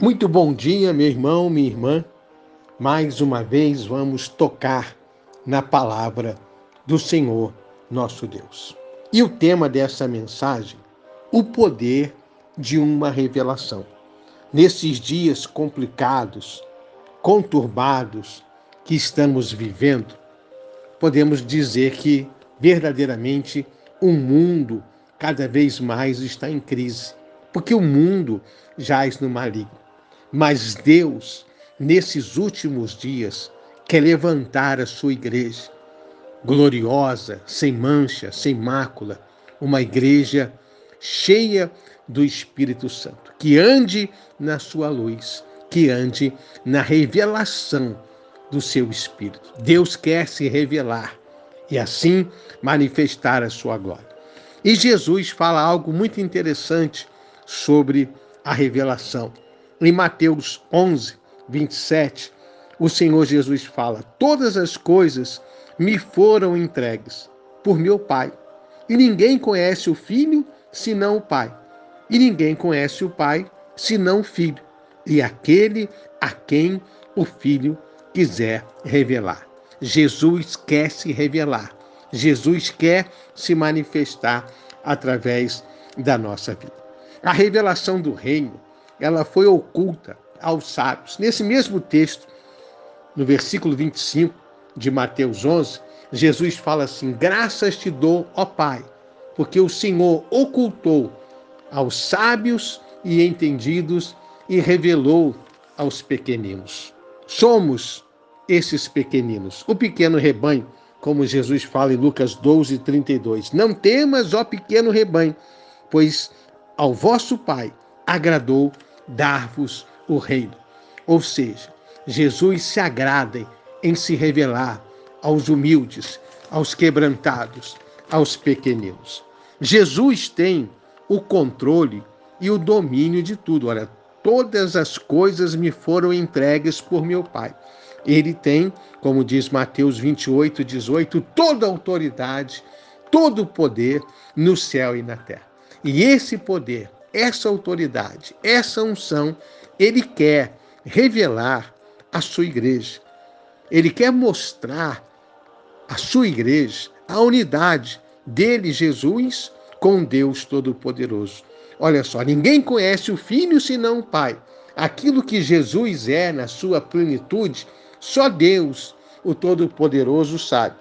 Muito bom dia, meu irmão, minha irmã. Mais uma vez vamos tocar na palavra do Senhor nosso Deus. E o tema dessa mensagem, o poder de uma revelação. Nesses dias complicados, conturbados que estamos vivendo, podemos dizer que verdadeiramente o mundo cada vez mais está em crise, porque o mundo jaz no maligno. Mas Deus, nesses últimos dias, quer levantar a sua igreja gloriosa, sem mancha, sem mácula, uma igreja cheia do Espírito Santo, que ande na sua luz, que ande na revelação do seu Espírito. Deus quer se revelar e assim manifestar a sua glória. E Jesus fala algo muito interessante sobre a revelação. Em Mateus 11, 27, o Senhor Jesus fala: Todas as coisas me foram entregues por meu Pai. E ninguém conhece o Filho senão o Pai. E ninguém conhece o Pai senão o Filho. E aquele a quem o Filho quiser revelar. Jesus quer se revelar. Jesus quer se manifestar através da nossa vida. A revelação do reino ela foi oculta aos sábios. Nesse mesmo texto, no versículo 25 de Mateus 11, Jesus fala assim: Graças te dou, ó Pai, porque o Senhor ocultou aos sábios e entendidos e revelou aos pequeninos. Somos esses pequeninos, o pequeno rebanho, como Jesus fala em Lucas 12, 32. Não temas, ó pequeno rebanho, pois ao vosso Pai agradou dar-vos o reino. Ou seja, Jesus se agrada em se revelar aos humildes, aos quebrantados, aos pequeninos. Jesus tem o controle e o domínio de tudo. Olha, todas as coisas me foram entregues por meu Pai. Ele tem, como diz Mateus 28, 18, toda a autoridade, todo o poder no céu e na terra. E esse poder essa autoridade, essa unção, ele quer revelar à sua igreja. Ele quer mostrar à sua igreja a unidade dele, Jesus, com Deus Todo-Poderoso. Olha só, ninguém conhece o Filho senão o Pai. Aquilo que Jesus é na sua plenitude, só Deus, o Todo-Poderoso, sabe.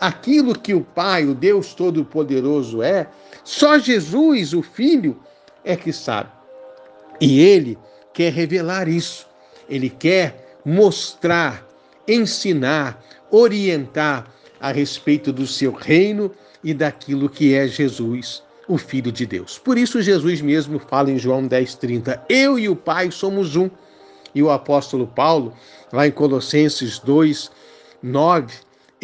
Aquilo que o Pai, o Deus Todo-Poderoso é, só Jesus, o Filho, é que sabe. E ele quer revelar isso. Ele quer mostrar, ensinar, orientar a respeito do seu reino e daquilo que é Jesus, o Filho de Deus. Por isso, Jesus mesmo fala em João 10,30: Eu e o Pai somos um. E o apóstolo Paulo, lá em Colossenses 2, 9,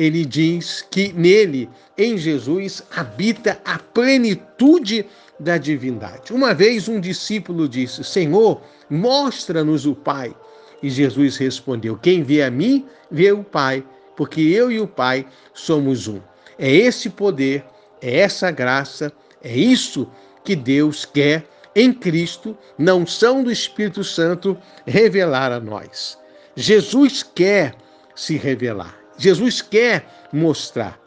ele diz que nele, em Jesus, habita a plenitude da divindade. Uma vez um discípulo disse: Senhor, mostra-nos o Pai. E Jesus respondeu: Quem vê a mim, vê o Pai, porque eu e o Pai somos um. É esse poder, é essa graça, é isso que Deus quer em Cristo, não são do Espírito Santo, revelar a nós. Jesus quer se revelar. Jesus quer mostrar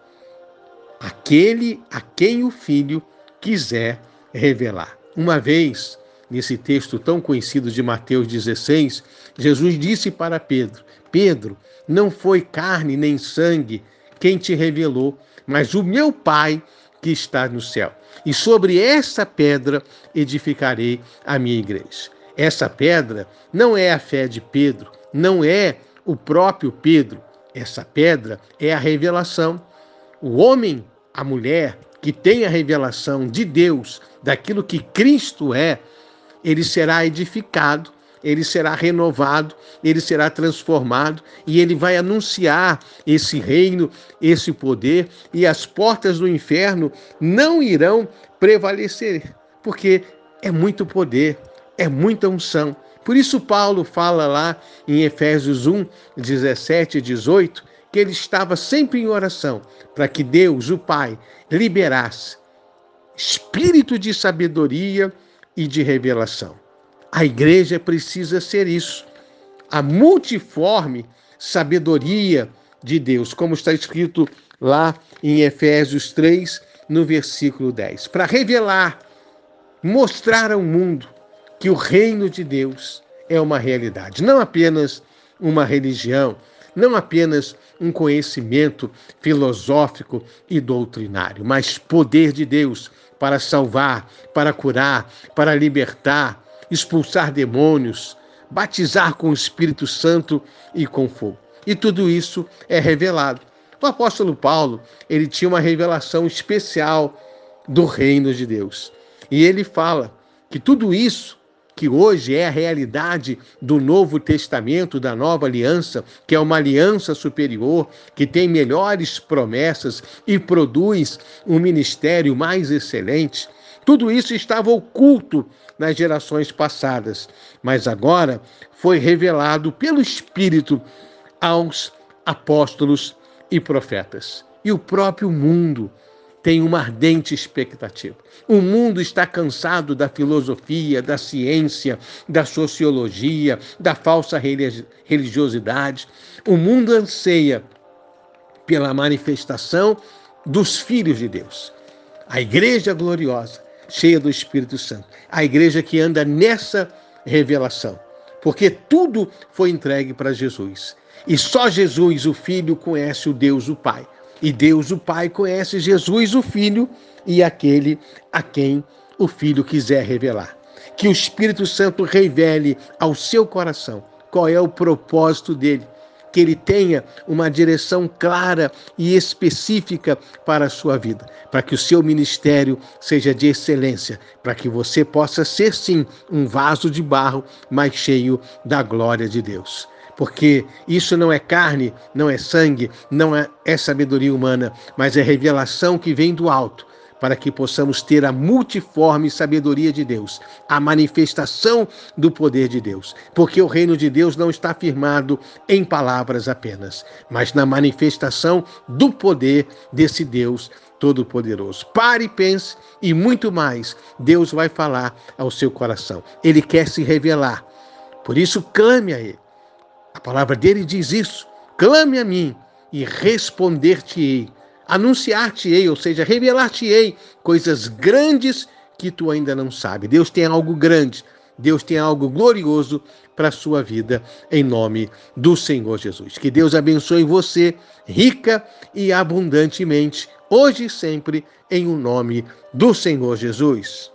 aquele a quem o Filho quiser revelar. Uma vez, nesse texto tão conhecido de Mateus 16, Jesus disse para Pedro: Pedro, não foi carne nem sangue quem te revelou, mas o meu Pai que está no céu. E sobre essa pedra edificarei a minha igreja. Essa pedra não é a fé de Pedro, não é o próprio Pedro, essa pedra é a revelação. O homem, a mulher que tem a revelação de Deus, daquilo que Cristo é, ele será edificado, ele será renovado, ele será transformado e ele vai anunciar esse reino, esse poder, e as portas do inferno não irão prevalecer, porque é muito poder, é muita unção, por isso, Paulo fala lá em Efésios 1, 17 e 18, que ele estava sempre em oração para que Deus, o Pai, liberasse espírito de sabedoria e de revelação. A igreja precisa ser isso. A multiforme sabedoria de Deus, como está escrito lá em Efésios 3, no versículo 10, para revelar, mostrar ao mundo que o reino de Deus é uma realidade, não apenas uma religião, não apenas um conhecimento filosófico e doutrinário, mas poder de Deus para salvar, para curar, para libertar, expulsar demônios, batizar com o Espírito Santo e com fogo. E tudo isso é revelado. O apóstolo Paulo, ele tinha uma revelação especial do reino de Deus. E ele fala que tudo isso que hoje é a realidade do Novo Testamento, da Nova Aliança, que é uma aliança superior, que tem melhores promessas e produz um ministério mais excelente. Tudo isso estava oculto nas gerações passadas, mas agora foi revelado pelo Espírito aos apóstolos e profetas. E o próprio mundo tem uma ardente expectativa. O mundo está cansado da filosofia, da ciência, da sociologia, da falsa religiosidade. O mundo anseia pela manifestação dos filhos de Deus. A igreja gloriosa, cheia do Espírito Santo. A igreja que anda nessa revelação. Porque tudo foi entregue para Jesus. E só Jesus, o Filho, conhece o Deus, o Pai. E Deus, o Pai, conhece Jesus, o Filho, e aquele a quem o Filho quiser revelar. Que o Espírito Santo revele ao seu coração qual é o propósito dele, que ele tenha uma direção clara e específica para a sua vida, para que o seu ministério seja de excelência, para que você possa ser sim um vaso de barro, mas cheio da glória de Deus porque isso não é carne, não é sangue, não é, é sabedoria humana, mas é revelação que vem do alto, para que possamos ter a multiforme sabedoria de Deus, a manifestação do poder de Deus. Porque o reino de Deus não está firmado em palavras apenas, mas na manifestação do poder desse Deus Todo-Poderoso. Pare e pense, e muito mais Deus vai falar ao seu coração. Ele quer se revelar. Por isso, clame a Ele. Palavra dele diz isso: clame a mim e responder-te-ei, anunciar-te-ei, ou seja, revelar-te-ei coisas grandes que tu ainda não sabe. Deus tem algo grande, Deus tem algo glorioso para a sua vida, em nome do Senhor Jesus. Que Deus abençoe você rica e abundantemente, hoje e sempre, em o um nome do Senhor Jesus.